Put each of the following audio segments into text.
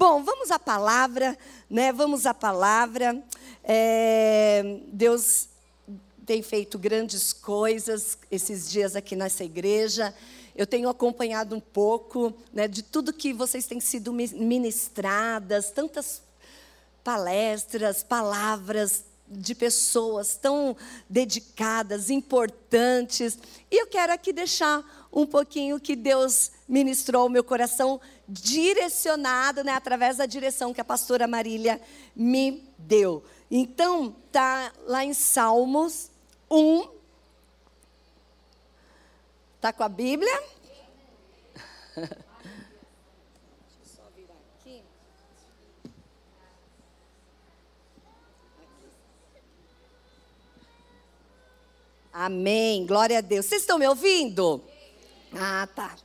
Bom, vamos à palavra, né? Vamos à palavra. É, Deus tem feito grandes coisas esses dias aqui nessa igreja. Eu tenho acompanhado um pouco né, de tudo que vocês têm sido ministradas, tantas palestras, palavras de pessoas tão dedicadas, importantes. E eu quero aqui deixar um pouquinho que Deus ministrou ao meu coração, direcionado, né, através da direção que a pastora Marília me deu. Então, tá lá em Salmos 1. Tá com a Bíblia? Amém. Glória a Deus. Vocês estão me ouvindo? Ah, tá.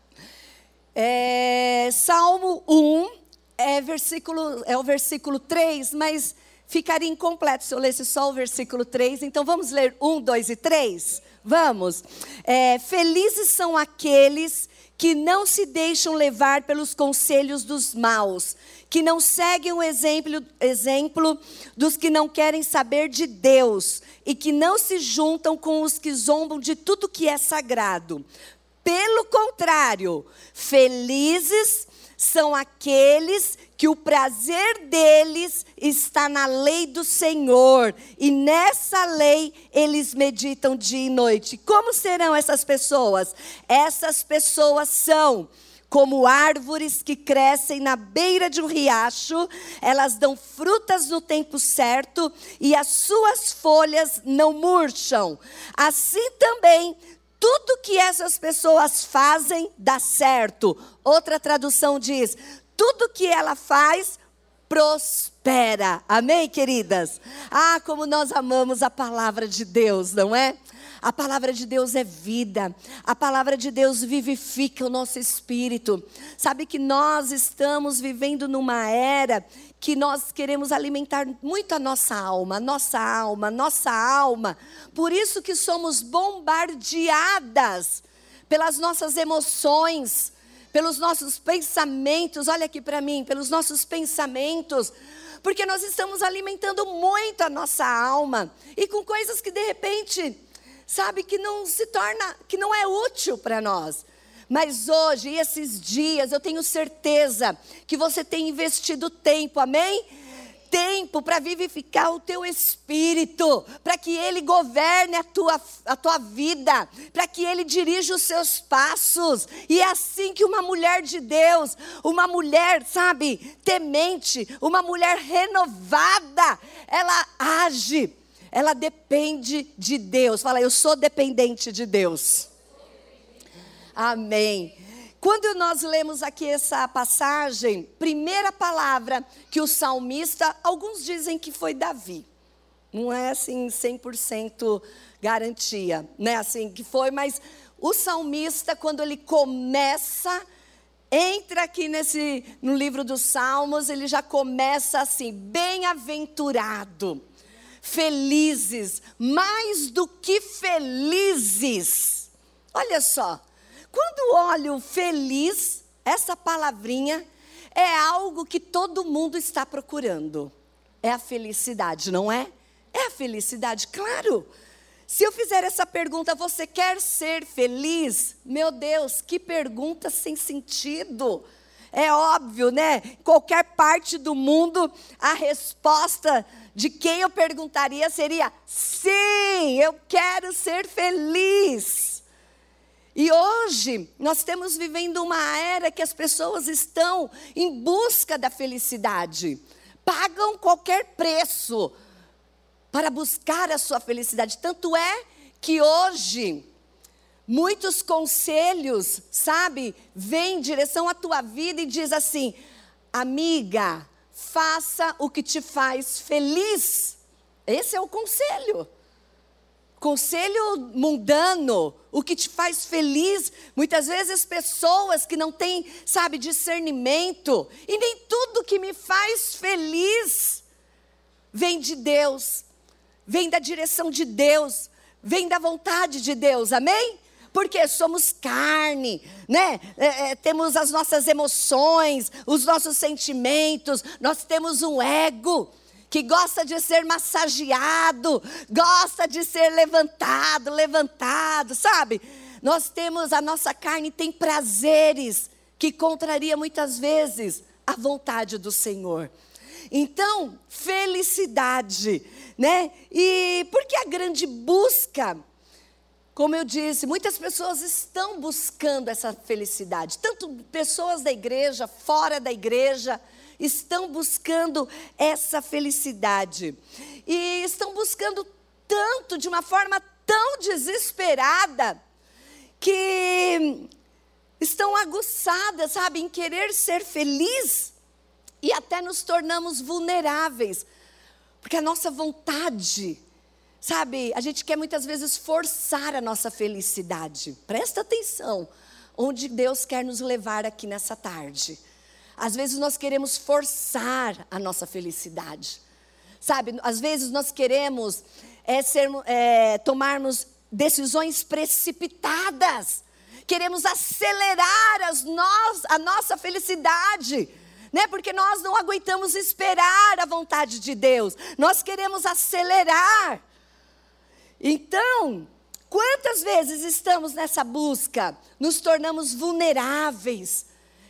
É, Salmo 1 é, versículo, é o versículo 3, mas ficaria incompleto se eu lesse só o versículo 3. Então vamos ler 1, 2 e 3? Vamos. É, felizes são aqueles que não se deixam levar pelos conselhos dos maus, que não seguem o exemplo, exemplo dos que não querem saber de Deus e que não se juntam com os que zombam de tudo que é sagrado. Pelo contrário, felizes são aqueles que o prazer deles está na lei do Senhor, e nessa lei eles meditam dia e noite. Como serão essas pessoas? Essas pessoas são como árvores que crescem na beira de um riacho, elas dão frutas no tempo certo e as suas folhas não murcham. Assim também tudo que essas pessoas fazem dá certo. Outra tradução diz: tudo que ela faz prospera. Amém, queridas? Ah, como nós amamos a palavra de Deus, não é? A palavra de Deus é vida. A palavra de Deus vivifica o nosso espírito. Sabe que nós estamos vivendo numa era que nós queremos alimentar muito a nossa alma, nossa alma, nossa alma. Por isso que somos bombardeadas pelas nossas emoções, pelos nossos pensamentos. Olha aqui para mim, pelos nossos pensamentos porque nós estamos alimentando muito a nossa alma e com coisas que de repente sabe, que não se torna, que não é útil para nós. Mas hoje, esses dias, eu tenho certeza que você tem investido tempo, amém? Tempo para vivificar o teu espírito, para que ele governe a tua, a tua vida, para que ele dirija os seus passos. E é assim que uma mulher de Deus, uma mulher, sabe, temente, uma mulher renovada, ela age ela depende de Deus. Fala, eu sou dependente de Deus. Amém. Quando nós lemos aqui essa passagem, primeira palavra que o salmista, alguns dizem que foi Davi. Não é assim 100% garantia, né? Assim que foi, mas o salmista quando ele começa entra aqui nesse no livro dos Salmos, ele já começa assim: bem-aventurado felizes, mais do que felizes. Olha só, quando olho feliz, essa palavrinha é algo que todo mundo está procurando. É a felicidade, não é? É a felicidade, claro. Se eu fizer essa pergunta, você quer ser feliz? Meu Deus, que pergunta sem sentido. É óbvio, né? Qualquer parte do mundo, a resposta de quem eu perguntaria seria: sim, eu quero ser feliz. E hoje nós estamos vivendo uma era que as pessoas estão em busca da felicidade, pagam qualquer preço para buscar a sua felicidade. Tanto é que hoje muitos conselhos, sabe, vêm em direção à tua vida e diz assim: amiga, faça o que te faz feliz. Esse é o conselho. Conselho mundano, o que te faz feliz. Muitas vezes pessoas que não têm, sabe, discernimento, e nem tudo que me faz feliz vem de Deus, vem da direção de Deus, vem da vontade de Deus, amém? porque somos carne, né? É, é, temos as nossas emoções, os nossos sentimentos, nós temos um ego que gosta de ser massageado, gosta de ser levantado, levantado, sabe? Nós temos, a nossa carne tem prazeres que contraria muitas vezes a vontade do Senhor. Então, felicidade, né? E porque a grande busca, como eu disse, muitas pessoas estão buscando essa felicidade, tanto pessoas da igreja, fora da igreja, estão buscando essa felicidade. E estão buscando tanto, de uma forma tão desesperada, que estão aguçadas, sabe, em querer ser feliz e até nos tornamos vulneráveis, porque a nossa vontade, sabe, a gente quer muitas vezes forçar a nossa felicidade. Presta atenção onde Deus quer nos levar aqui nessa tarde. Às vezes nós queremos forçar a nossa felicidade, sabe? Às vezes nós queremos é, ser, é, tomarmos decisões precipitadas, queremos acelerar as a nossa felicidade né? Porque nós não aguentamos esperar a vontade de Deus. Nós queremos acelerar. Então, quantas vezes estamos nessa busca, nos tornamos vulneráveis,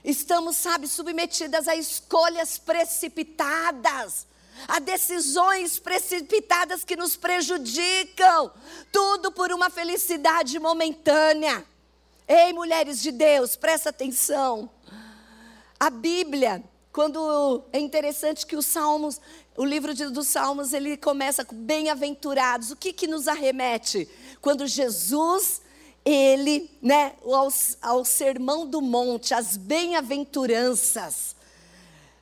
estamos, sabe, submetidas a escolhas precipitadas, a decisões precipitadas que nos prejudicam, tudo por uma felicidade momentânea. Ei, mulheres de Deus, presta atenção. A Bíblia quando é interessante que os Salmos, o livro de, dos Salmos, ele começa com bem-aventurados. O que que nos arremete? Quando Jesus, ele, né, ao, ao sermão do monte, as bem-aventuranças,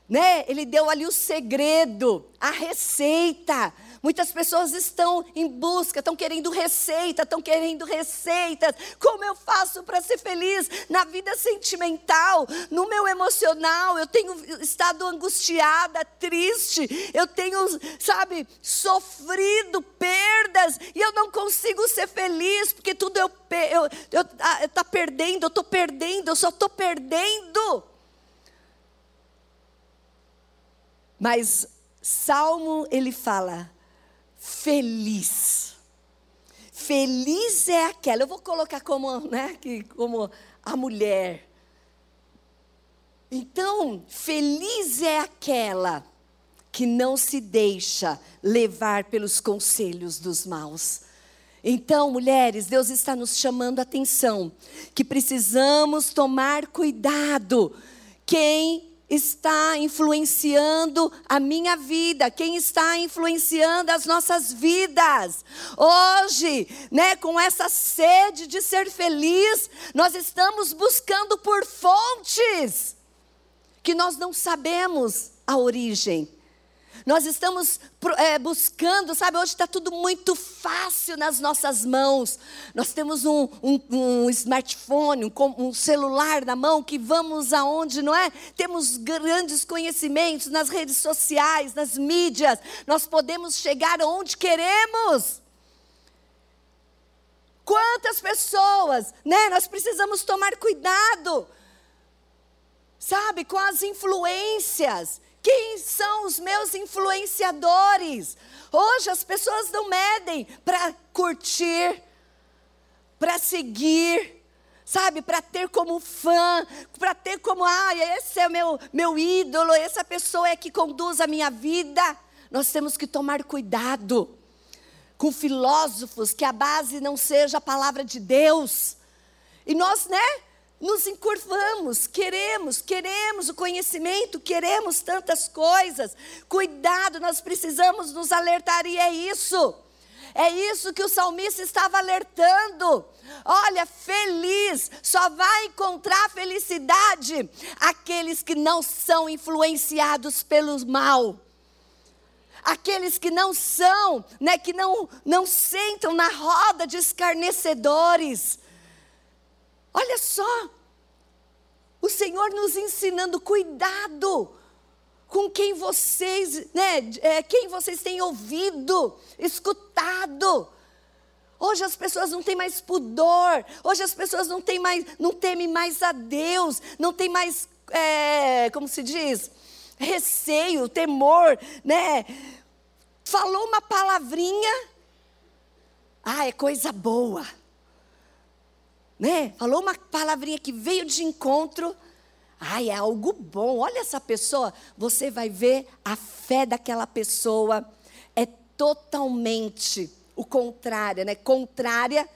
né? Ele deu ali o segredo, a receita Muitas pessoas estão em busca, estão querendo receita, estão querendo receitas. Como eu faço para ser feliz na vida sentimental, no meu emocional? Eu tenho estado angustiada, triste, eu tenho, sabe, sofrido perdas e eu não consigo ser feliz porque tudo eu eu, eu, ah, tá perdendo, eu estou perdendo, eu só estou perdendo. Mas Salmo ele fala: feliz. Feliz é aquela, eu vou colocar como, né, que, como a mulher. Então, feliz é aquela que não se deixa levar pelos conselhos dos maus. Então, mulheres, Deus está nos chamando a atenção que precisamos tomar cuidado. Quem está influenciando a minha vida, quem está influenciando as nossas vidas. Hoje, né, com essa sede de ser feliz, nós estamos buscando por fontes que nós não sabemos a origem. Nós estamos é, buscando, sabe, hoje está tudo muito fácil nas nossas mãos. Nós temos um, um, um smartphone, um, um, celular na mão que vamos aonde, não é? Temos grandes conhecimentos nas redes sociais, nas mídias. Nós podemos chegar onde queremos. Quantas pessoas, né? Nós precisamos tomar cuidado, sabe, com as influências. Quem são os meus influenciadores? Hoje as pessoas não medem para curtir, para seguir, sabe, para ter como fã, para ter como, ah, esse é o meu, meu ídolo, essa pessoa é que conduz a minha vida. Nós temos que tomar cuidado com filósofos que a base não seja a palavra de Deus. E nós, né? Nos encurvamos, queremos, queremos o conhecimento, queremos tantas coisas. Cuidado, nós precisamos nos alertar, e é isso. É isso que o salmista estava alertando. Olha, feliz, só vai encontrar felicidade aqueles que não são influenciados pelo mal. Aqueles que não são, né, que não, não sentam na roda de escarnecedores Olha só, o Senhor nos ensinando cuidado com quem vocês, né, é, quem vocês têm ouvido, escutado. Hoje as pessoas não têm mais pudor. Hoje as pessoas não têm mais, não temem mais a Deus, não tem mais, é, como se diz, receio, temor, né? Falou uma palavrinha, ah, é coisa boa, né? Falou uma palavrinha que veio de encontro, Ai, é algo bom. Olha essa pessoa. Você vai ver a fé daquela pessoa é totalmente o contrário, né? Contrária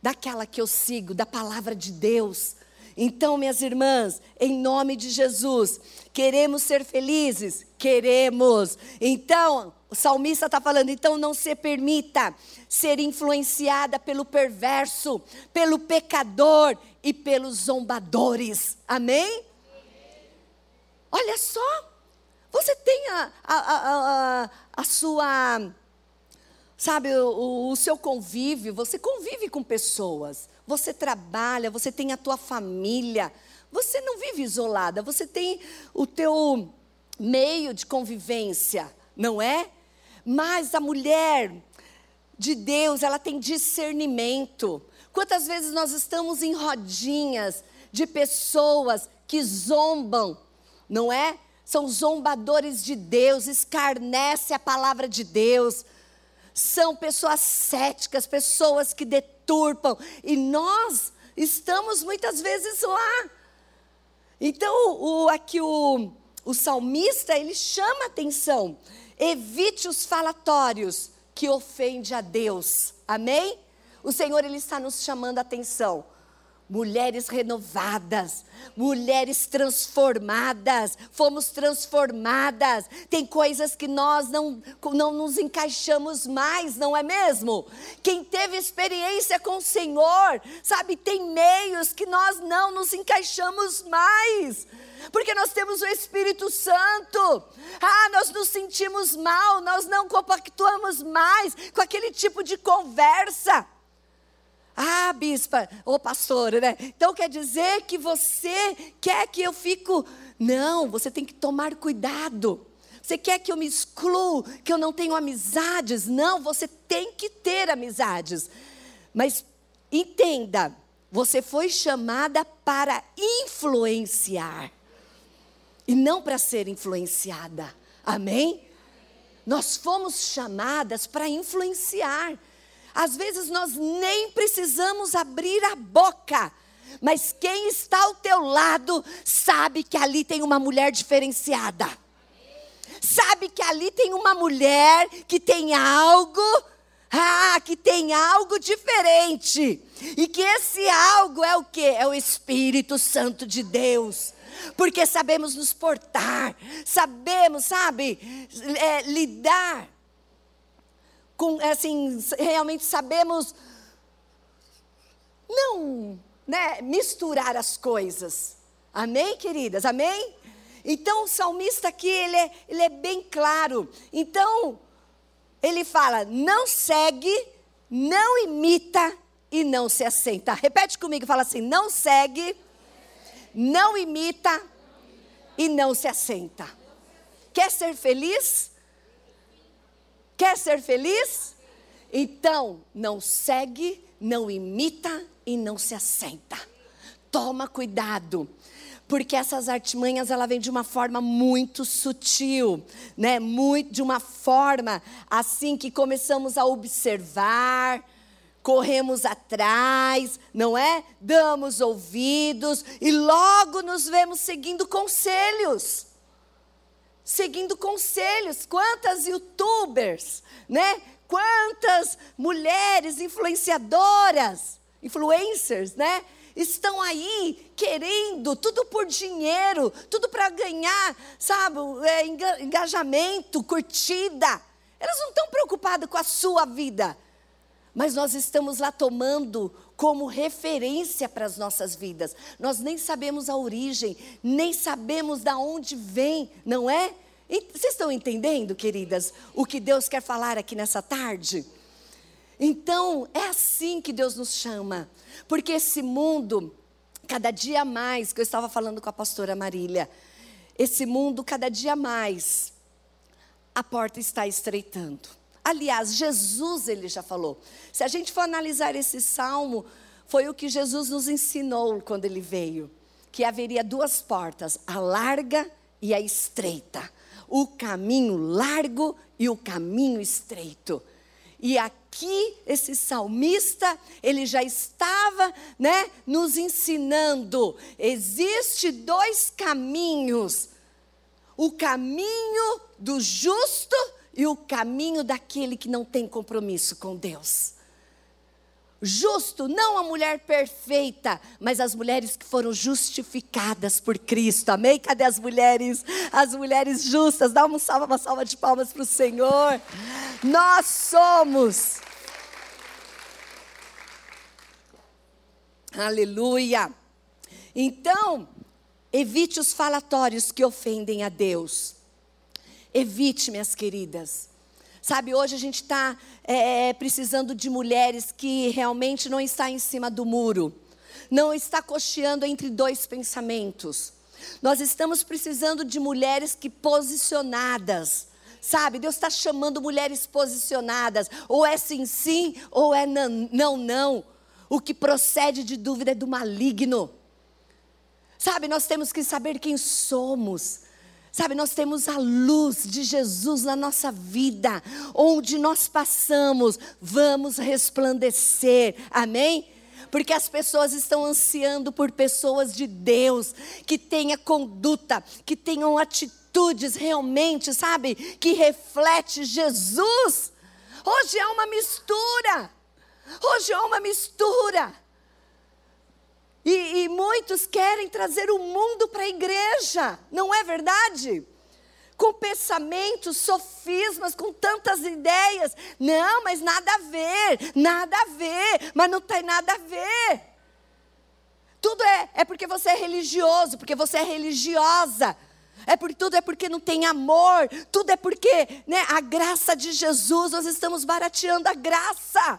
daquela que eu sigo, da palavra de Deus. Então, minhas irmãs, em nome de Jesus, queremos ser felizes? Queremos. Então, o salmista está falando, então não se permita ser influenciada pelo perverso, pelo pecador e pelos zombadores. Amém? Olha só, você tem a, a, a, a sua, sabe, o, o seu convívio, você convive com pessoas, você trabalha, você tem a tua família, você não vive isolada, você tem o teu meio de convivência, não é? Mas a mulher de Deus, ela tem discernimento. Quantas vezes nós estamos em rodinhas de pessoas que zombam, não é? São zombadores de Deus, escarnece a palavra de Deus. São pessoas céticas, pessoas que deturpam. E nós estamos muitas vezes lá. Então, o, aqui o, o salmista, ele chama atenção. Evite os falatórios que ofende a Deus. Amém? O Senhor ele está nos chamando a atenção. Mulheres renovadas, mulheres transformadas, fomos transformadas. Tem coisas que nós não, não nos encaixamos mais, não é mesmo? Quem teve experiência com o Senhor, sabe, tem meios que nós não nos encaixamos mais porque nós temos o Espírito Santo. Ah, nós nos sentimos mal, nós não compactuamos mais com aquele tipo de conversa. Ah, bispa, ou pastora, né? Então quer dizer que você quer que eu fico. Não, você tem que tomar cuidado. Você quer que eu me excluo, que eu não tenho amizades? Não, você tem que ter amizades. Mas entenda, você foi chamada para influenciar e não para ser influenciada. Amém? Nós fomos chamadas para influenciar. Às vezes nós nem precisamos abrir a boca, mas quem está ao teu lado sabe que ali tem uma mulher diferenciada. Sabe que ali tem uma mulher que tem algo, ah, que tem algo diferente. E que esse algo é o que? É o Espírito Santo de Deus porque sabemos nos portar, sabemos, sabe, é, lidar com, assim, realmente sabemos não, né, misturar as coisas. Amém, queridas? Amém? Então o salmista aqui, ele é, ele é bem claro. Então, ele fala: não segue, não imita e não se assenta. Repete comigo, fala assim: não segue, não imita e não se assenta. Quer ser feliz? Quer ser feliz? Então, não segue, não imita e não se assenta. Toma cuidado porque essas artimanhas ela vem de uma forma muito sutil, né? Muito de uma forma assim que começamos a observar, corremos atrás, não é? Damos ouvidos e logo nos vemos seguindo conselhos. Seguindo conselhos. Quantas youtubers, né? Quantas mulheres influenciadoras, influencers, né? Estão aí querendo tudo por dinheiro, tudo para ganhar, sabe, é, engajamento, curtida. Elas não estão preocupadas com a sua vida mas nós estamos lá tomando como referência para as nossas vidas. Nós nem sabemos a origem, nem sabemos da onde vem, não é? Vocês estão entendendo, queridas, o que Deus quer falar aqui nessa tarde? Então, é assim que Deus nos chama, porque esse mundo, cada dia mais, que eu estava falando com a pastora Marília, esse mundo, cada dia mais, a porta está estreitando Aliás, Jesus ele já falou. Se a gente for analisar esse salmo, foi o que Jesus nos ensinou quando ele veio, que haveria duas portas, a larga e a estreita. O caminho largo e o caminho estreito. E aqui esse salmista, ele já estava, né, nos ensinando, existe dois caminhos. O caminho do justo e o caminho daquele que não tem compromisso com Deus. Justo, não a mulher perfeita, mas as mulheres que foram justificadas por Cristo. Amém? Cadê as mulheres? As mulheres justas. Dá uma salva, uma salva de palmas para o Senhor. Nós somos. Aleluia. Então, evite os falatórios que ofendem a Deus. Evite, minhas queridas. Sabe, hoje a gente está é, é, precisando de mulheres que realmente não está em cima do muro, não está cocheando entre dois pensamentos. Nós estamos precisando de mulheres que posicionadas, sabe? Deus está chamando mulheres posicionadas, ou é sim, sim, ou é não, não, não. O que procede de dúvida é do maligno. Sabe, nós temos que saber quem somos. Sabe, nós temos a luz de Jesus na nossa vida, onde nós passamos, vamos resplandecer, amém? Porque as pessoas estão ansiando por pessoas de Deus, que tenham conduta, que tenham atitudes realmente, sabe, que reflete Jesus. Hoje é uma mistura, hoje é uma mistura. E, e muitos querem trazer o mundo para a igreja, não é verdade? com pensamentos, sofismas, com tantas ideias. Não, mas nada a ver, nada a ver, mas não tem nada a ver. Tudo é, é porque você é religioso, porque você é religiosa. É por tudo é porque não tem amor, tudo é porque, né, a graça de Jesus, nós estamos barateando a graça.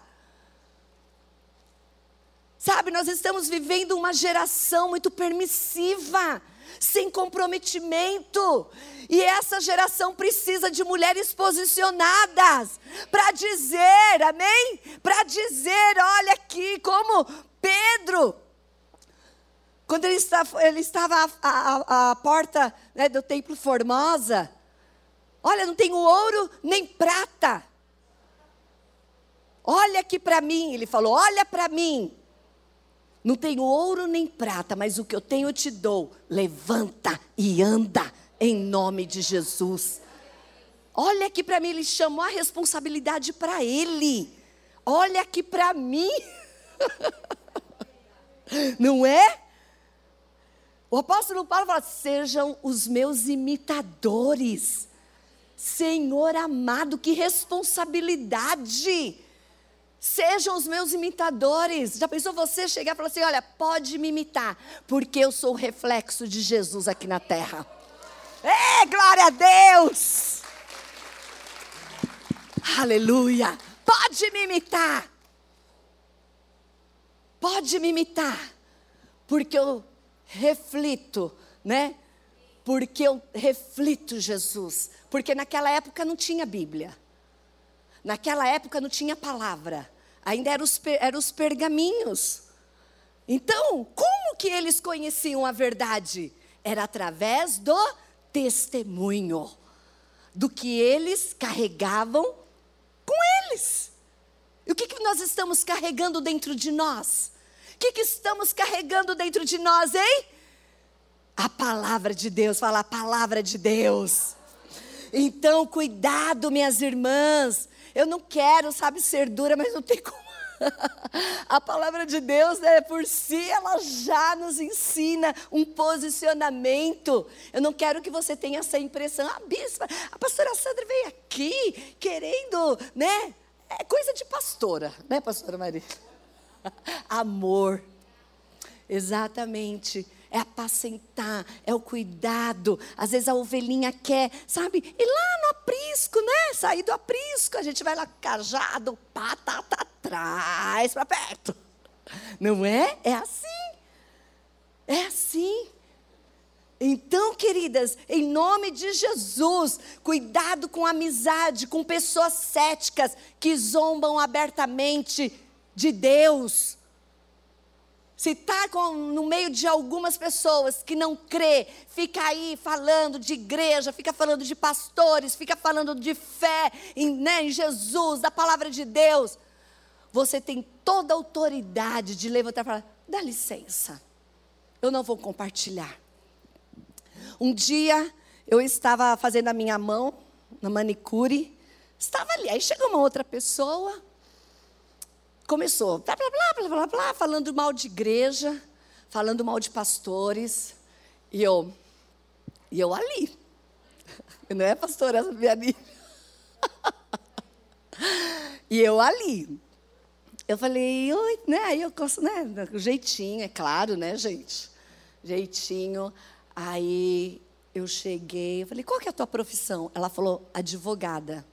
Sabe, nós estamos vivendo uma geração muito permissiva, sem comprometimento. E essa geração precisa de mulheres posicionadas para dizer, amém? Para dizer, olha aqui, como Pedro, quando ele estava, ele estava à, à, à porta né, do templo Formosa, olha, não tenho ouro nem prata. Olha aqui para mim, ele falou, olha para mim. Não tenho ouro nem prata, mas o que eu tenho eu te dou. Levanta e anda em nome de Jesus. Olha aqui para mim, ele chamou a responsabilidade para ele. Olha aqui para mim. Não é? O apóstolo Paulo fala: sejam os meus imitadores. Senhor amado, que responsabilidade. Sejam os meus imitadores. Já pensou você chegar e falar assim: olha, pode me imitar, porque eu sou o reflexo de Jesus aqui na terra. É, glória a Deus! Aleluia! Pode me imitar. Pode me imitar, porque eu reflito, né? Porque eu reflito Jesus. Porque naquela época não tinha Bíblia. Naquela época não tinha palavra, ainda eram os, eram os pergaminhos. Então, como que eles conheciam a verdade? Era através do testemunho, do que eles carregavam com eles. E o que, que nós estamos carregando dentro de nós? O que, que estamos carregando dentro de nós, hein? A palavra de Deus, fala a palavra de Deus. Então, cuidado, minhas irmãs, eu não quero, sabe, ser dura, mas não tem como. A palavra de Deus, né, por si, ela já nos ensina um posicionamento. Eu não quero que você tenha essa impressão. A bispa, a pastora Sandra veio aqui querendo, né? É coisa de pastora, né, pastora Maria? Amor. Exatamente é apacentar, é o cuidado. Às vezes a ovelhinha quer, sabe, ir lá no aprisco, né? Sair do aprisco, a gente vai lá cajado, pata tá atrás, para perto. Não é? É assim. É assim. Então, queridas, em nome de Jesus, cuidado com amizade, com pessoas céticas que zombam abertamente de Deus. Se está no meio de algumas pessoas que não crê, fica aí falando de igreja, fica falando de pastores, fica falando de fé em, né, em Jesus, da palavra de Deus. Você tem toda a autoridade de levantar e falar: dá licença, eu não vou compartilhar. Um dia eu estava fazendo a minha mão na manicure, estava ali, aí chegou uma outra pessoa, começou, blá, blá, blá, blá, blá, blá, falando mal de igreja, falando mal de pastores, e eu, e eu ali, não é pastora ali, e eu ali, eu falei, oi, né, aí eu né, jeitinho, é claro, né, gente, jeitinho, Aí eu cheguei, eu falei, qual que é a tua profissão? Ela falou, advogada.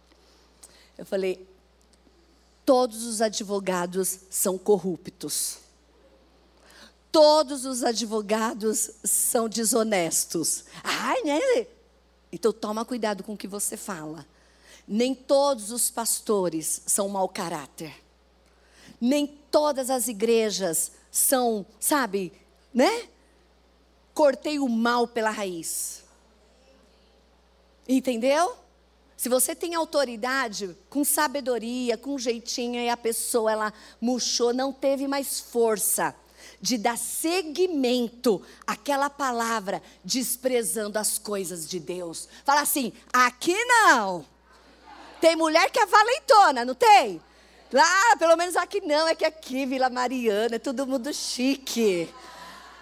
Eu falei, todos os advogados são corruptos. Todos os advogados são desonestos. Ai, né? Então toma cuidado com o que você fala. Nem todos os pastores são mau caráter. Nem todas as igrejas são, sabe, né? cortei o mal pela raiz. Entendeu? Se você tem autoridade, com sabedoria, com jeitinho, e a pessoa ela murchou, não teve mais força de dar seguimento àquela palavra, desprezando as coisas de Deus. Fala assim: aqui não. Tem mulher que é valentona, não tem? Lá, pelo menos aqui não, é que aqui, Vila Mariana, é todo mundo chique.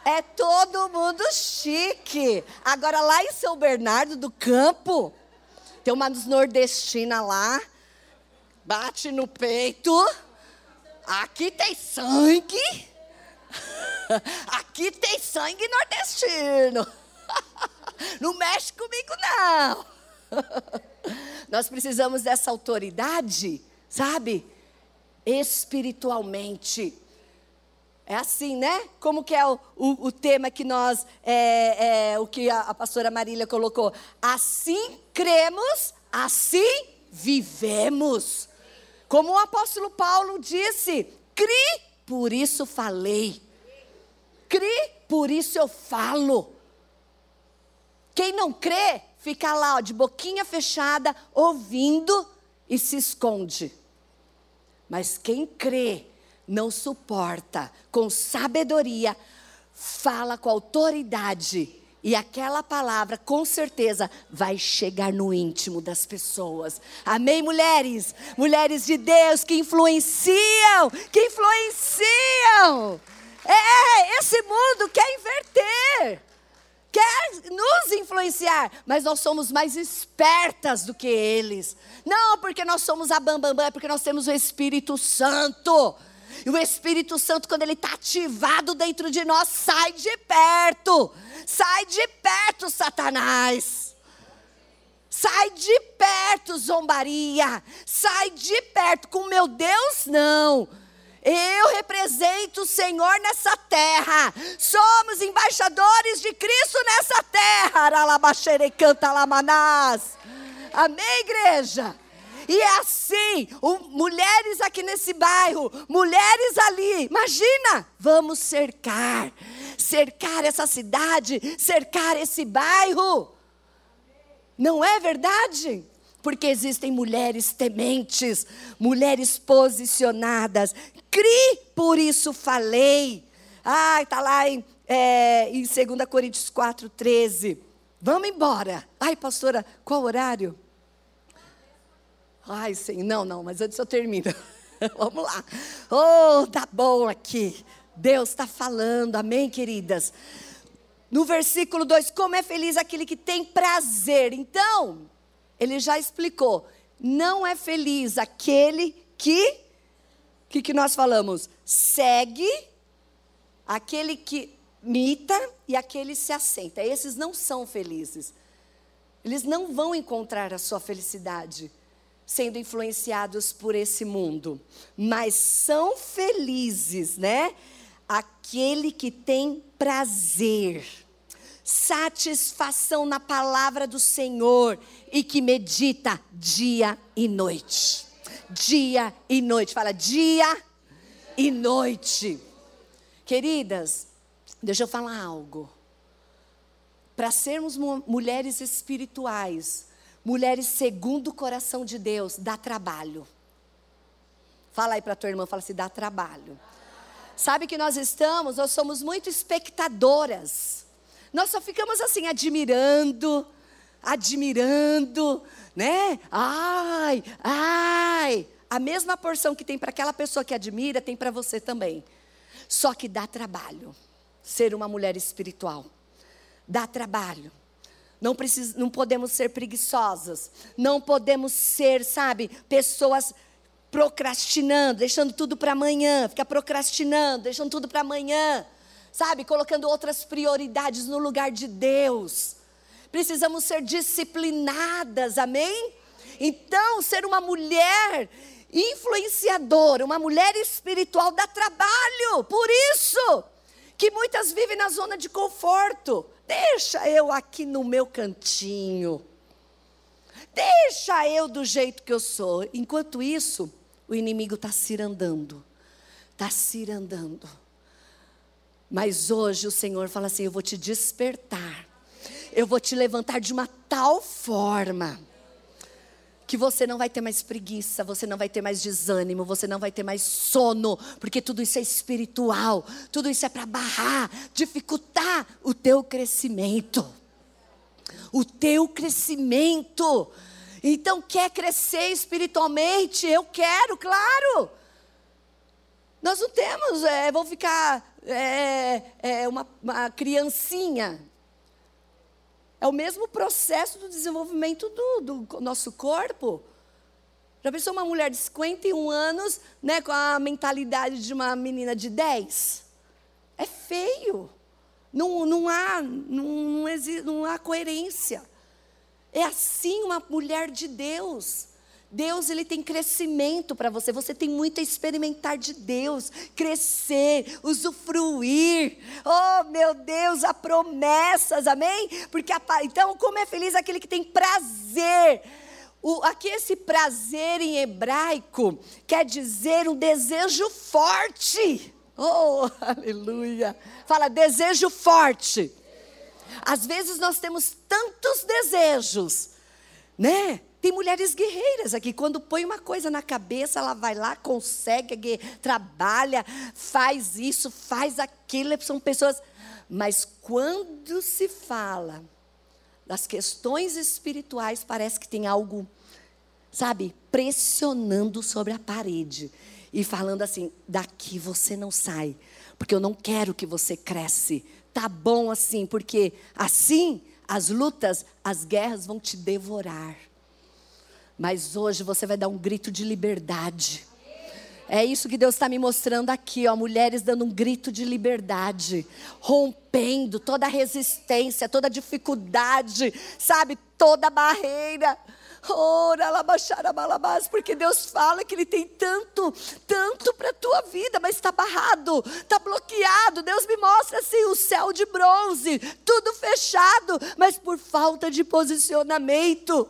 É todo mundo chique. Agora, lá em São Bernardo do Campo, tem uma nordestina lá, bate no peito. Aqui tem sangue. Aqui tem sangue nordestino. Não mexe comigo, não. Nós precisamos dessa autoridade, sabe? Espiritualmente. É assim, né? Como que é o, o, o tema que nós, é, é, o que a, a pastora Marília colocou? Assim cremos, assim vivemos. Como o apóstolo Paulo disse, cri, por isso falei. Cri, por isso eu falo. Quem não crê, fica lá, ó, de boquinha fechada, ouvindo e se esconde. Mas quem crê, não suporta, com sabedoria, fala com autoridade. E aquela palavra, com certeza, vai chegar no íntimo das pessoas. Amém, mulheres? Mulheres de Deus que influenciam, que influenciam. É, esse mundo quer inverter, quer nos influenciar, mas nós somos mais espertas do que eles. Não porque nós somos a bambambam, bam, bam, é porque nós temos o Espírito Santo. E o Espírito Santo, quando ele está ativado dentro de nós, sai de perto. Sai de perto, Satanás. Sai de perto, zombaria. Sai de perto. Com meu Deus, não. Eu represento o Senhor nessa terra. Somos embaixadores de Cristo nessa terra. Aralabaxere canta lamanás. Amém, igreja? E é assim, mulheres aqui nesse bairro, mulheres ali. Imagina, vamos cercar, cercar essa cidade, cercar esse bairro. Não é verdade? Porque existem mulheres tementes, mulheres posicionadas. Cri, por isso falei. Ah, está lá em, é, em 2 Coríntios 4, 13. Vamos embora. Ai, pastora, qual horário? Ai, sim, não, não, mas antes eu termino. Vamos lá. Oh, tá bom aqui. Deus está falando, amém, queridas? No versículo 2, como é feliz aquele que tem prazer. Então, ele já explicou. Não é feliz aquele que, que, que nós falamos? Segue, aquele que imita e aquele se assenta. Esses não são felizes. Eles não vão encontrar a sua felicidade sendo influenciados por esse mundo, mas são felizes, né? Aquele que tem prazer. satisfação na palavra do Senhor e que medita dia e noite. Dia e noite. Fala dia e noite. Queridas, deixa eu falar algo. Para sermos mulheres espirituais, mulheres segundo o coração de Deus, dá trabalho. Fala aí para tua irmã, fala assim, dá trabalho. Sabe que nós estamos, nós somos muito espectadoras. Nós só ficamos assim admirando, admirando, né? Ai, ai. A mesma porção que tem para aquela pessoa que admira, tem para você também. Só que dá trabalho ser uma mulher espiritual. Dá trabalho. Não, precis, não podemos ser preguiçosas. Não podemos ser, sabe, pessoas procrastinando, deixando tudo para amanhã, fica procrastinando, deixando tudo para amanhã, sabe? Colocando outras prioridades no lugar de Deus. Precisamos ser disciplinadas, amém? Então, ser uma mulher influenciadora, uma mulher espiritual dá trabalho, por isso que muitas vivem na zona de conforto. Deixa eu aqui no meu cantinho. Deixa eu do jeito que eu sou. Enquanto isso, o inimigo está cirandando, está cirandando. Mas hoje o Senhor fala assim: eu vou te despertar, eu vou te levantar de uma tal forma que você não vai ter mais preguiça, você não vai ter mais desânimo, você não vai ter mais sono, porque tudo isso é espiritual, tudo isso é para barrar, dificultar o teu crescimento. O teu crescimento. Então, quer crescer espiritualmente? Eu quero, claro. Nós não temos, é, vou ficar é, é, uma, uma criancinha. É o mesmo processo do desenvolvimento do, do nosso corpo. Já pensou uma mulher de 51 anos, né, com a mentalidade de uma menina de 10? É feio. Não, não, há, não, não, existe, não há coerência. É assim uma mulher de Deus. Deus ele tem crescimento para você. Você tem muito a experimentar de Deus, crescer, usufruir. Oh, meu Deus, há promessas, amém? Porque a, então, como é feliz aquele que tem prazer. O, aqui esse prazer em hebraico quer dizer um desejo forte. Oh, aleluia. Fala desejo forte. Às vezes nós temos tantos desejos, né? Tem mulheres guerreiras aqui, quando põe uma coisa na cabeça, ela vai lá, consegue, trabalha, faz isso, faz aquilo, são pessoas. Mas quando se fala das questões espirituais, parece que tem algo, sabe, pressionando sobre a parede e falando assim: daqui você não sai, porque eu não quero que você cresce, tá bom assim, porque assim as lutas, as guerras vão te devorar. Mas hoje você vai dar um grito de liberdade. É isso que Deus está me mostrando aqui, ó, mulheres dando um grito de liberdade, rompendo toda resistência, toda dificuldade, sabe, toda a barreira. Ora, porque Deus fala que Ele tem tanto, tanto para a tua vida, mas está barrado, está bloqueado. Deus me mostra assim: o céu de bronze, tudo fechado, mas por falta de posicionamento.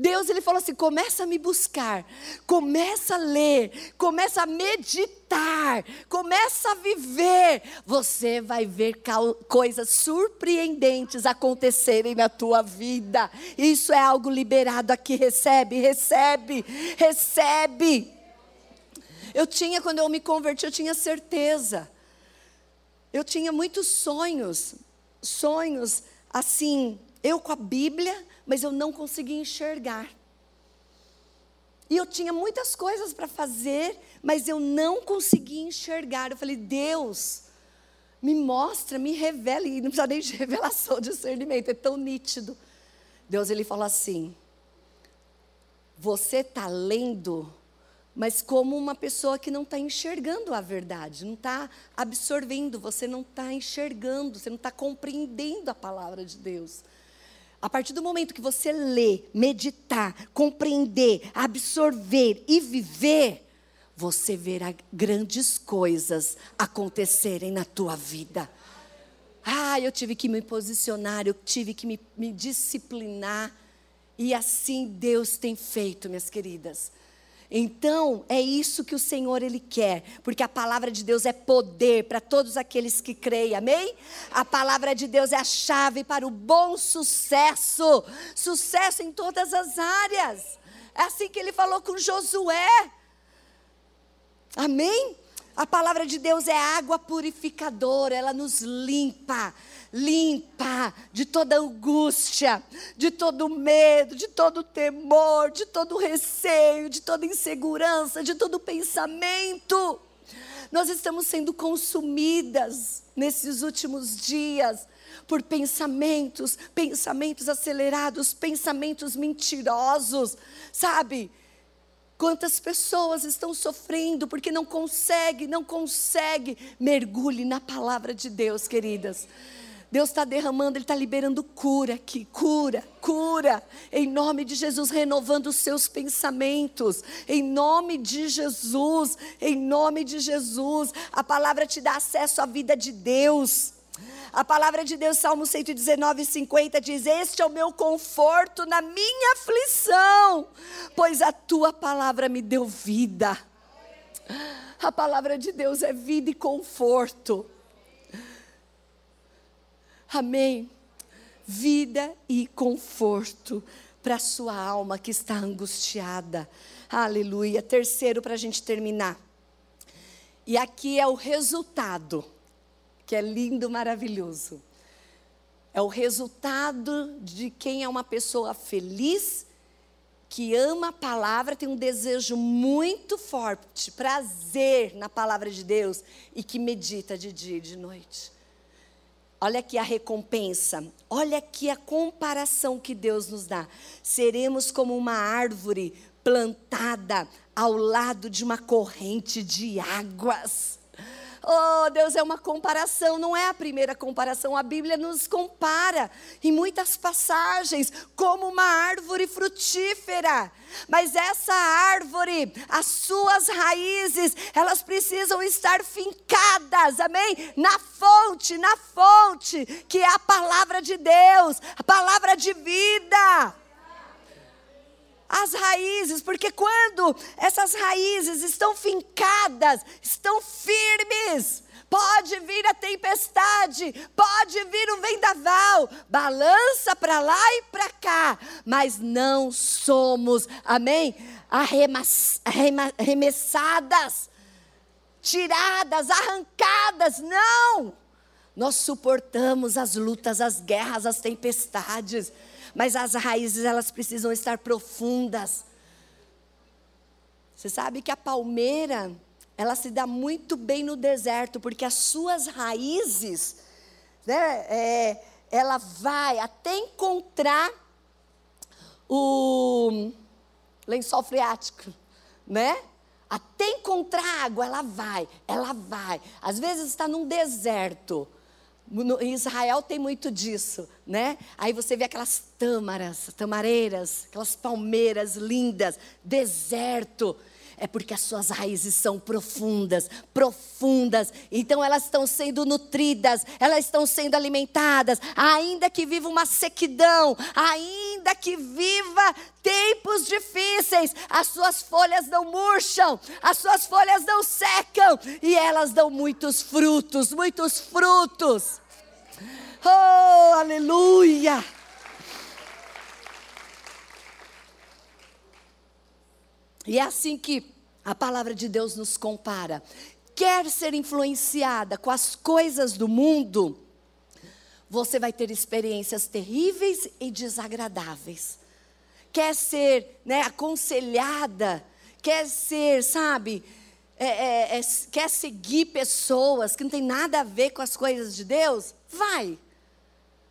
Deus ele falou assim: começa a me buscar, começa a ler, começa a meditar, começa a viver. Você vai ver coisas surpreendentes acontecerem na tua vida. Isso é algo liberado aqui. Recebe, recebe, recebe. Eu tinha, quando eu me converti, eu tinha certeza. Eu tinha muitos sonhos, sonhos assim, eu com a Bíblia mas eu não conseguia enxergar. E eu tinha muitas coisas para fazer, mas eu não conseguia enxergar. Eu falei, Deus, me mostra, me revela. E não precisa nem de revelação, de discernimento, é tão nítido. Deus, ele falou assim: Você está lendo, mas como uma pessoa que não está enxergando a verdade, não está absorvendo, você não está enxergando, você não está compreendendo a palavra de Deus. A partir do momento que você lê, meditar, compreender, absorver e viver, você verá grandes coisas acontecerem na tua vida. Ah, eu tive que me posicionar, eu tive que me, me disciplinar. E assim Deus tem feito, minhas queridas. Então, é isso que o Senhor ele quer, porque a palavra de Deus é poder para todos aqueles que creem. Amém? A palavra de Deus é a chave para o bom sucesso, sucesso em todas as áreas. É assim que ele falou com Josué. Amém? A palavra de Deus é água purificadora, ela nos limpa, limpa de toda angústia, de todo medo, de todo temor, de todo receio, de toda insegurança, de todo pensamento. Nós estamos sendo consumidas nesses últimos dias por pensamentos, pensamentos acelerados, pensamentos mentirosos, sabe? Quantas pessoas estão sofrendo porque não consegue, não consegue. Mergulhe na palavra de Deus, queridas. Deus está derramando, Ele está liberando cura aqui, cura, cura, em nome de Jesus, renovando os seus pensamentos, em nome de Jesus, em nome de Jesus. A palavra te dá acesso à vida de Deus. A palavra de Deus, Salmo 119, 50 diz: Este é o meu conforto na minha aflição, pois a tua palavra me deu vida. A palavra de Deus é vida e conforto. Amém. Vida e conforto para a sua alma que está angustiada. Aleluia. Terceiro, para a gente terminar. E aqui é o resultado que é lindo, maravilhoso. É o resultado de quem é uma pessoa feliz, que ama a palavra, tem um desejo muito forte, prazer na palavra de Deus e que medita de dia e de noite. Olha aqui a recompensa, olha aqui a comparação que Deus nos dá. Seremos como uma árvore plantada ao lado de uma corrente de águas. Oh, Deus é uma comparação, não é a primeira comparação. A Bíblia nos compara em muitas passagens como uma árvore frutífera. Mas essa árvore, as suas raízes, elas precisam estar fincadas, amém? Na fonte, na fonte, que é a palavra de Deus, a palavra de vida as raízes, porque quando essas raízes estão fincadas, estão firmes, pode vir a tempestade, pode vir o vendaval, balança para lá e para cá, mas não somos, amém? arremessadas, tiradas, arrancadas, não. Nós suportamos as lutas, as guerras, as tempestades mas as raízes elas precisam estar profundas. Você sabe que a palmeira, ela se dá muito bem no deserto, porque as suas raízes, né, é, ela vai até encontrar o lençol freático, né? Até encontrar água, ela vai, ela vai. Às vezes está num deserto, no, Israel tem muito disso, né? Aí você vê aquelas tâmaras, tamareiras, aquelas palmeiras lindas, deserto. É porque as suas raízes são profundas, profundas. Então elas estão sendo nutridas, elas estão sendo alimentadas, ainda que viva uma sequidão, ainda que viva tempos difíceis, as suas folhas não murcham, as suas folhas não secam e elas dão muitos frutos, muitos frutos. Oh, aleluia! E é assim que a palavra de Deus nos compara. Quer ser influenciada com as coisas do mundo, você vai ter experiências terríveis e desagradáveis. Quer ser né, aconselhada, quer ser, sabe, é, é, é, quer seguir pessoas que não tem nada a ver com as coisas de Deus, vai.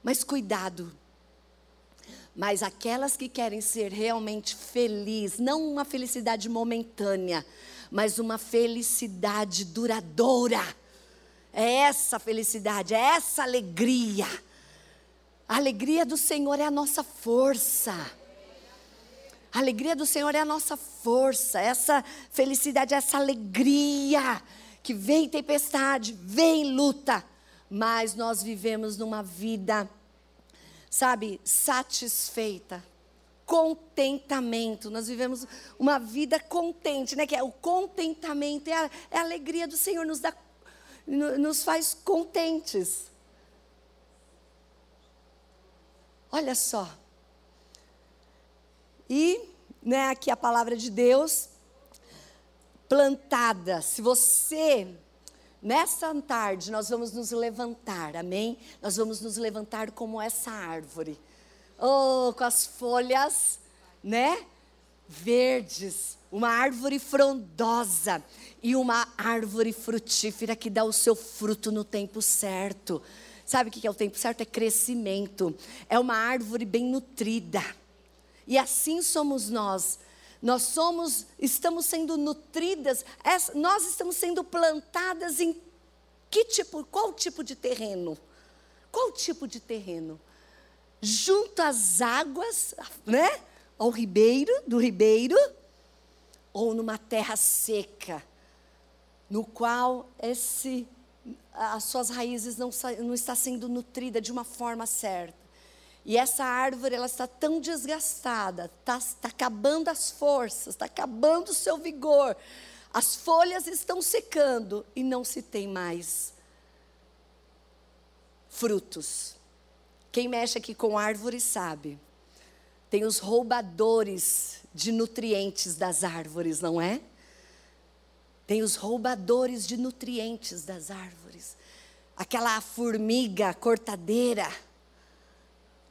Mas cuidado. Mas aquelas que querem ser realmente felizes, não uma felicidade momentânea, mas uma felicidade duradoura. É essa felicidade, é essa alegria. A alegria do Senhor é a nossa força. A alegria do Senhor é a nossa força, essa felicidade, essa alegria que vem tempestade, vem luta, mais nós vivemos numa vida, sabe, satisfeita, contentamento. Nós vivemos uma vida contente, né? Que é o contentamento, é a, é a alegria do Senhor, nos dá, nos faz contentes. Olha só. E, né, aqui a palavra de Deus, plantada. Se você, nessa tarde, nós vamos nos levantar, amém? Nós vamos nos levantar como essa árvore oh, com as folhas, né? Verdes, uma árvore frondosa e uma árvore frutífera que dá o seu fruto no tempo certo. Sabe o que é o tempo certo? É crescimento. É uma árvore bem nutrida. E assim somos nós. Nós somos, estamos sendo nutridas, nós estamos sendo plantadas em que tipo, qual tipo de terreno? Qual tipo de terreno? junto às águas, né? Ao ribeiro, do ribeiro, ou numa terra seca, no qual esse, as suas raízes não, não está sendo nutrida de uma forma certa. E essa árvore ela está tão desgastada, está, está acabando as forças, está acabando o seu vigor. As folhas estão secando e não se tem mais frutos. Quem mexe aqui com árvores sabe. Tem os roubadores de nutrientes das árvores, não é? Tem os roubadores de nutrientes das árvores. Aquela formiga cortadeira.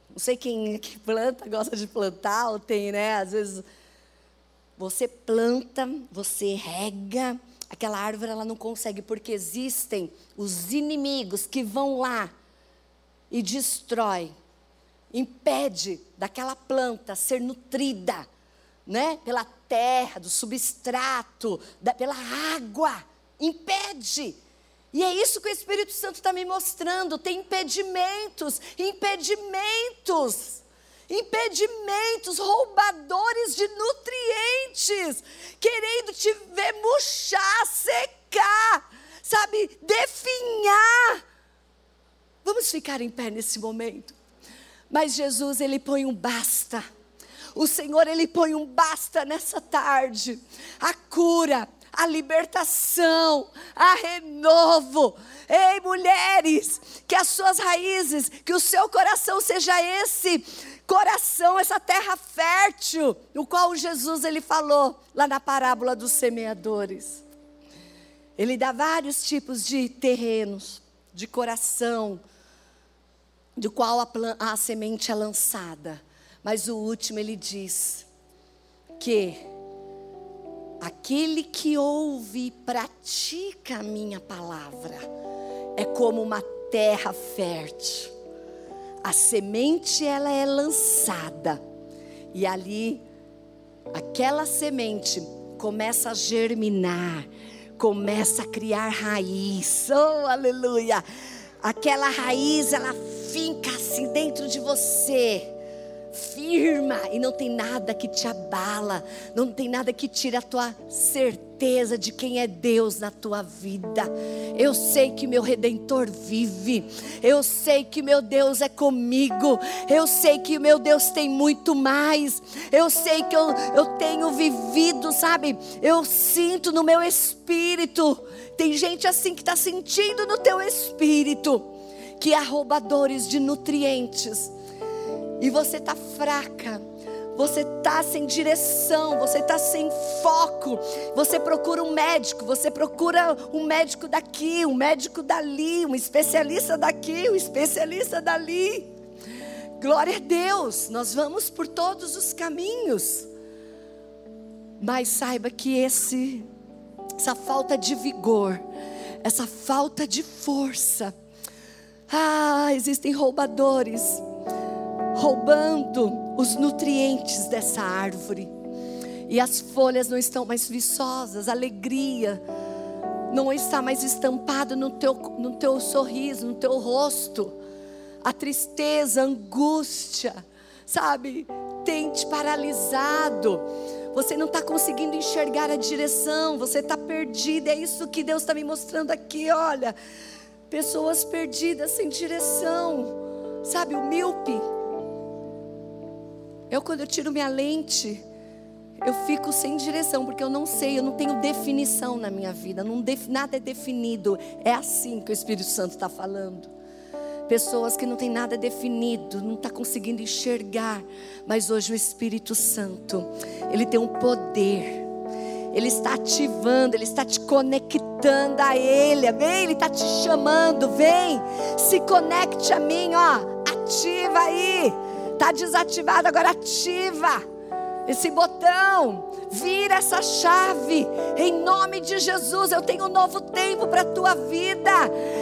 Não sei quem que planta, gosta de plantar, ou tem, né? Às vezes você planta, você rega, aquela árvore ela não consegue, porque existem os inimigos que vão lá e destrói, impede daquela planta ser nutrida, né? Pela terra, do substrato, da, pela água, impede. E é isso que o Espírito Santo está me mostrando. Tem impedimentos, impedimentos, impedimentos, roubadores de nutrientes, querendo te ver murchar, secar, sabe, definhar Vamos ficar em pé nesse momento. Mas Jesus, ele põe um basta. O Senhor, ele põe um basta nessa tarde. A cura, a libertação, a renovo. Ei, mulheres, que as suas raízes, que o seu coração seja esse coração, essa terra fértil, no qual Jesus ele falou lá na parábola dos semeadores. Ele dá vários tipos de terrenos, de coração, do qual a, a semente é lançada. Mas o último ele diz que aquele que ouve e pratica a minha palavra é como uma terra fértil. A semente ela é lançada e ali aquela semente começa a germinar, começa a criar raiz. Oh, aleluia! Aquela raiz ela finca assim dentro de você, firma, e não tem nada que te abala, não tem nada que tire a tua certeza de quem é Deus na tua vida. Eu sei que meu redentor vive, eu sei que meu Deus é comigo, eu sei que meu Deus tem muito mais, eu sei que eu, eu tenho vivido, sabe? Eu sinto no meu espírito. Tem gente assim que está sentindo no teu espírito que há roubadores de nutrientes. E você está fraca, você está sem direção, você está sem foco. Você procura um médico, você procura um médico daqui, um médico dali, um especialista daqui, um especialista dali. Glória a Deus, nós vamos por todos os caminhos. Mas saiba que esse, essa falta de vigor, essa falta de força, ah, existem roubadores roubando os nutrientes dessa árvore. E as folhas não estão mais viçosas, a alegria não está mais estampada no teu, no teu sorriso, no teu rosto. A tristeza, a angústia, sabe, tem te paralisado. Você não está conseguindo enxergar a direção, você está perdido. É isso que Deus está me mostrando aqui. Olha, Pessoas perdidas, sem direção. Sabe, o míope. Eu, quando eu tiro minha lente, eu fico sem direção, porque eu não sei, eu não tenho definição na minha vida, def, nada é definido. É assim que o Espírito Santo está falando. Pessoas que não tem nada definido, não está conseguindo enxergar, mas hoje o Espírito Santo, ele tem um poder ele está ativando, Ele está te conectando a Ele, amém? Ele está te chamando, vem, se conecte a mim, ó, ativa aí, está desativado, agora ativa esse botão, vira essa chave, em nome de Jesus. Eu tenho um novo tempo para a tua vida.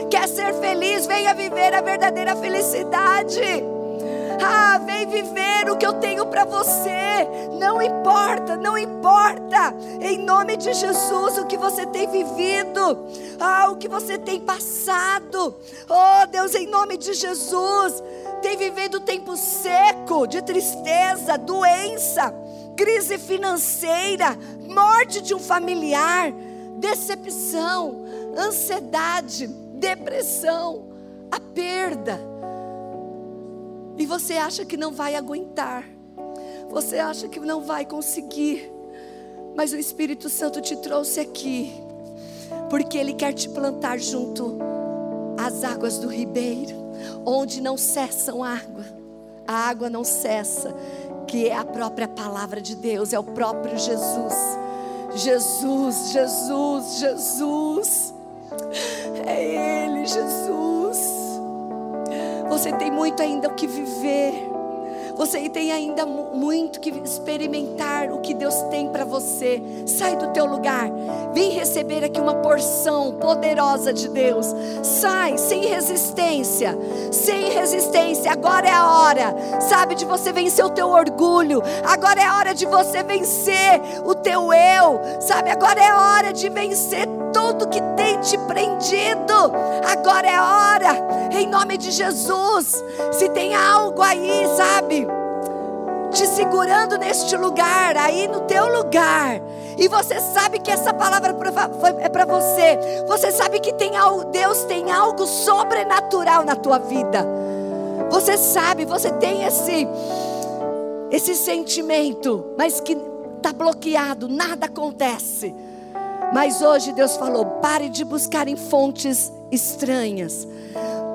Quer ser feliz? Venha viver a verdadeira felicidade. Ah, vem viver o que eu tenho para você. Não importa, não importa. Em nome de Jesus, o que você tem vivido, ah, o que você tem passado. Oh, Deus, em nome de Jesus, tem vivido tempo seco de tristeza, doença, crise financeira, morte de um familiar, decepção, ansiedade, depressão, a perda e você acha que não vai aguentar. Você acha que não vai conseguir. Mas o Espírito Santo te trouxe aqui. Porque Ele quer te plantar junto às águas do ribeiro. Onde não cessam água. A água não cessa. Que é a própria palavra de Deus. É o próprio Jesus. Jesus, Jesus, Jesus. É Ele, Jesus. Você tem muito ainda o que viver. Você tem ainda muito que experimentar o que Deus tem para você. Sai do teu lugar. Vem receber aqui uma porção poderosa de Deus. Sai sem resistência. Sem resistência. Agora é a hora, sabe, de você vencer o teu orgulho. Agora é a hora de você vencer o teu eu. Sabe, agora é a hora de vencer tudo que tem te prendido. Agora é hora, em nome de Jesus. Se tem algo aí, sabe, te segurando neste lugar, aí no teu lugar, e você sabe que essa palavra é para você, você sabe que tem algo, Deus tem algo sobrenatural na tua vida. Você sabe, você tem esse esse sentimento, mas que está bloqueado, nada acontece. Mas hoje Deus falou: pare de buscar em fontes estranhas,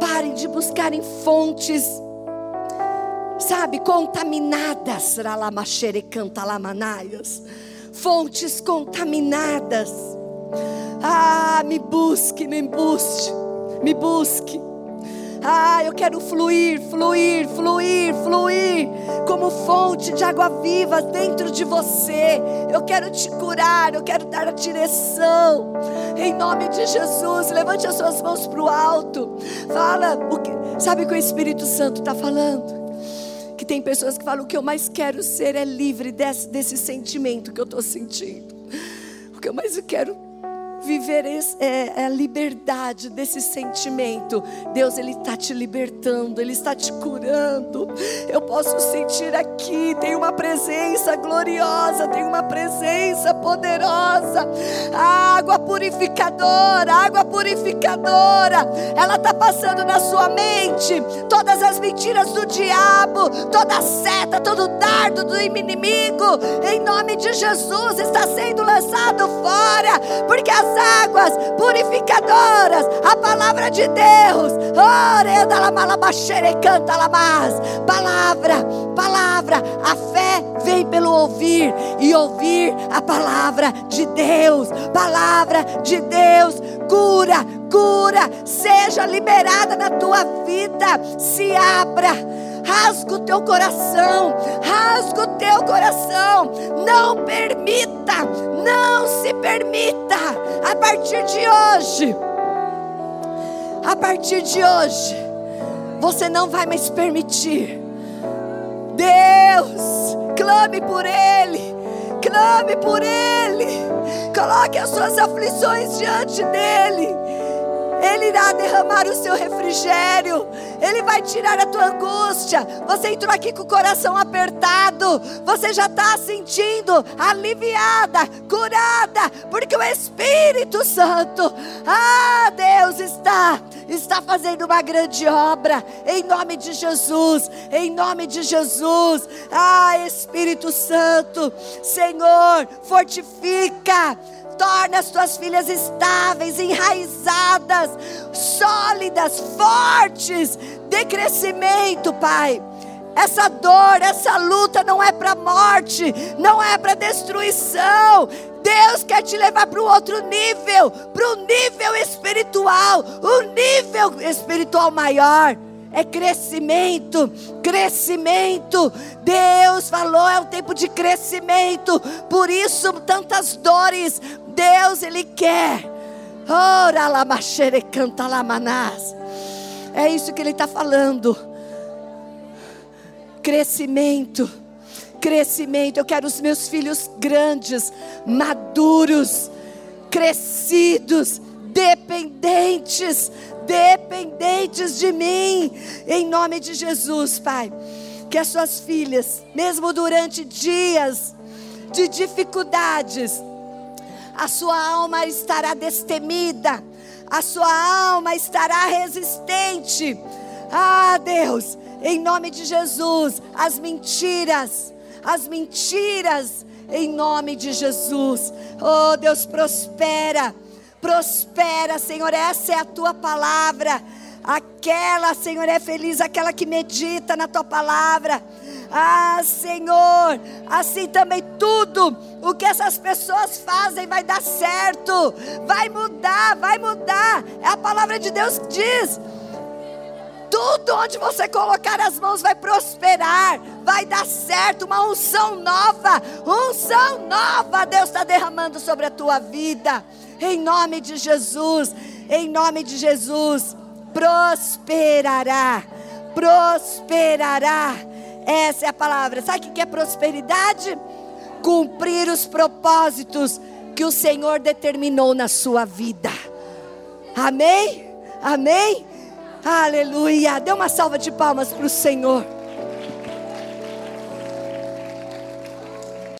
pare de buscar em fontes, sabe, contaminadas, fontes contaminadas. Ah, me busque, me busque, me busque. Ah, eu quero fluir, fluir, fluir, fluir, como fonte de água viva dentro de você. Eu quero te curar, eu quero dar a direção. Em nome de Jesus, levante as suas mãos para o alto. Fala, o que, sabe o que o Espírito Santo está falando? Que tem pessoas que falam: o que eu mais quero ser é livre desse, desse sentimento que eu estou sentindo. O que eu mais quero viver é, é, a liberdade desse sentimento. Deus, Ele está te libertando, Ele está te curando. Eu posso sentir aqui, tem uma presença gloriosa, tem uma presença poderosa. A água purificadora, água purificadora, ela está passando na sua mente todas as mentiras do diabo, toda seta, todo dardo do inimigo, em nome de Jesus, está sendo lançado fora, porque as águas purificadoras, a palavra de Deus. Palavra, palavra, a fé vem pelo ouvir e ouvir a palavra de Deus. Palavra de Deus, cura, cura, seja liberada na tua vida. Se abra rasga o teu coração, rasga o teu coração, não permita, não se permita, a partir de hoje, a partir de hoje, você não vai mais permitir, Deus, clame por Ele, clame por Ele, coloque as suas aflições diante dEle, Ele irá derramar o seu refrigério, Ele vai tirar a tua angústia. Você entrou aqui com o coração apertado, você já está sentindo aliviada, curada, porque o Espírito Santo, ah, Deus está, está fazendo uma grande obra, em nome de Jesus, em nome de Jesus, ah, Espírito Santo, Senhor, fortifica torna as tuas filhas estáveis, enraizadas, sólidas, fortes, de crescimento, Pai. Essa dor, essa luta não é para morte, não é para destruição. Deus quer te levar para um outro nível, para um nível espiritual, um nível espiritual maior é crescimento, crescimento. Deus falou, é um tempo de crescimento. Por isso, tantas dores. Deus, Ele quer. Ora lá, canta lá, manás. É isso que Ele está falando. Crescimento, crescimento. Eu quero os meus filhos grandes, maduros, crescidos, dependentes dependentes de mim, em nome de Jesus, Pai. Que as suas filhas, mesmo durante dias de dificuldades, a sua alma estará destemida, a sua alma estará resistente. Ah, Deus, em nome de Jesus, as mentiras, as mentiras, em nome de Jesus. Oh, Deus, prospera prospera, Senhor, essa é a tua palavra. Aquela, Senhor, é feliz, aquela que medita na tua palavra. Ah, Senhor, assim também tudo o que essas pessoas fazem vai dar certo, vai mudar, vai mudar. É a palavra de Deus que diz. Tudo onde você colocar as mãos vai prosperar, vai dar certo. Uma unção nova, unção nova, Deus está derramando sobre a tua vida em nome de Jesus, em nome de Jesus, prosperará, prosperará. Essa é a palavra. Sabe o que é prosperidade? Cumprir os propósitos que o Senhor determinou na sua vida. Amém? Amém? Aleluia. Dê uma salva de palmas para o Senhor.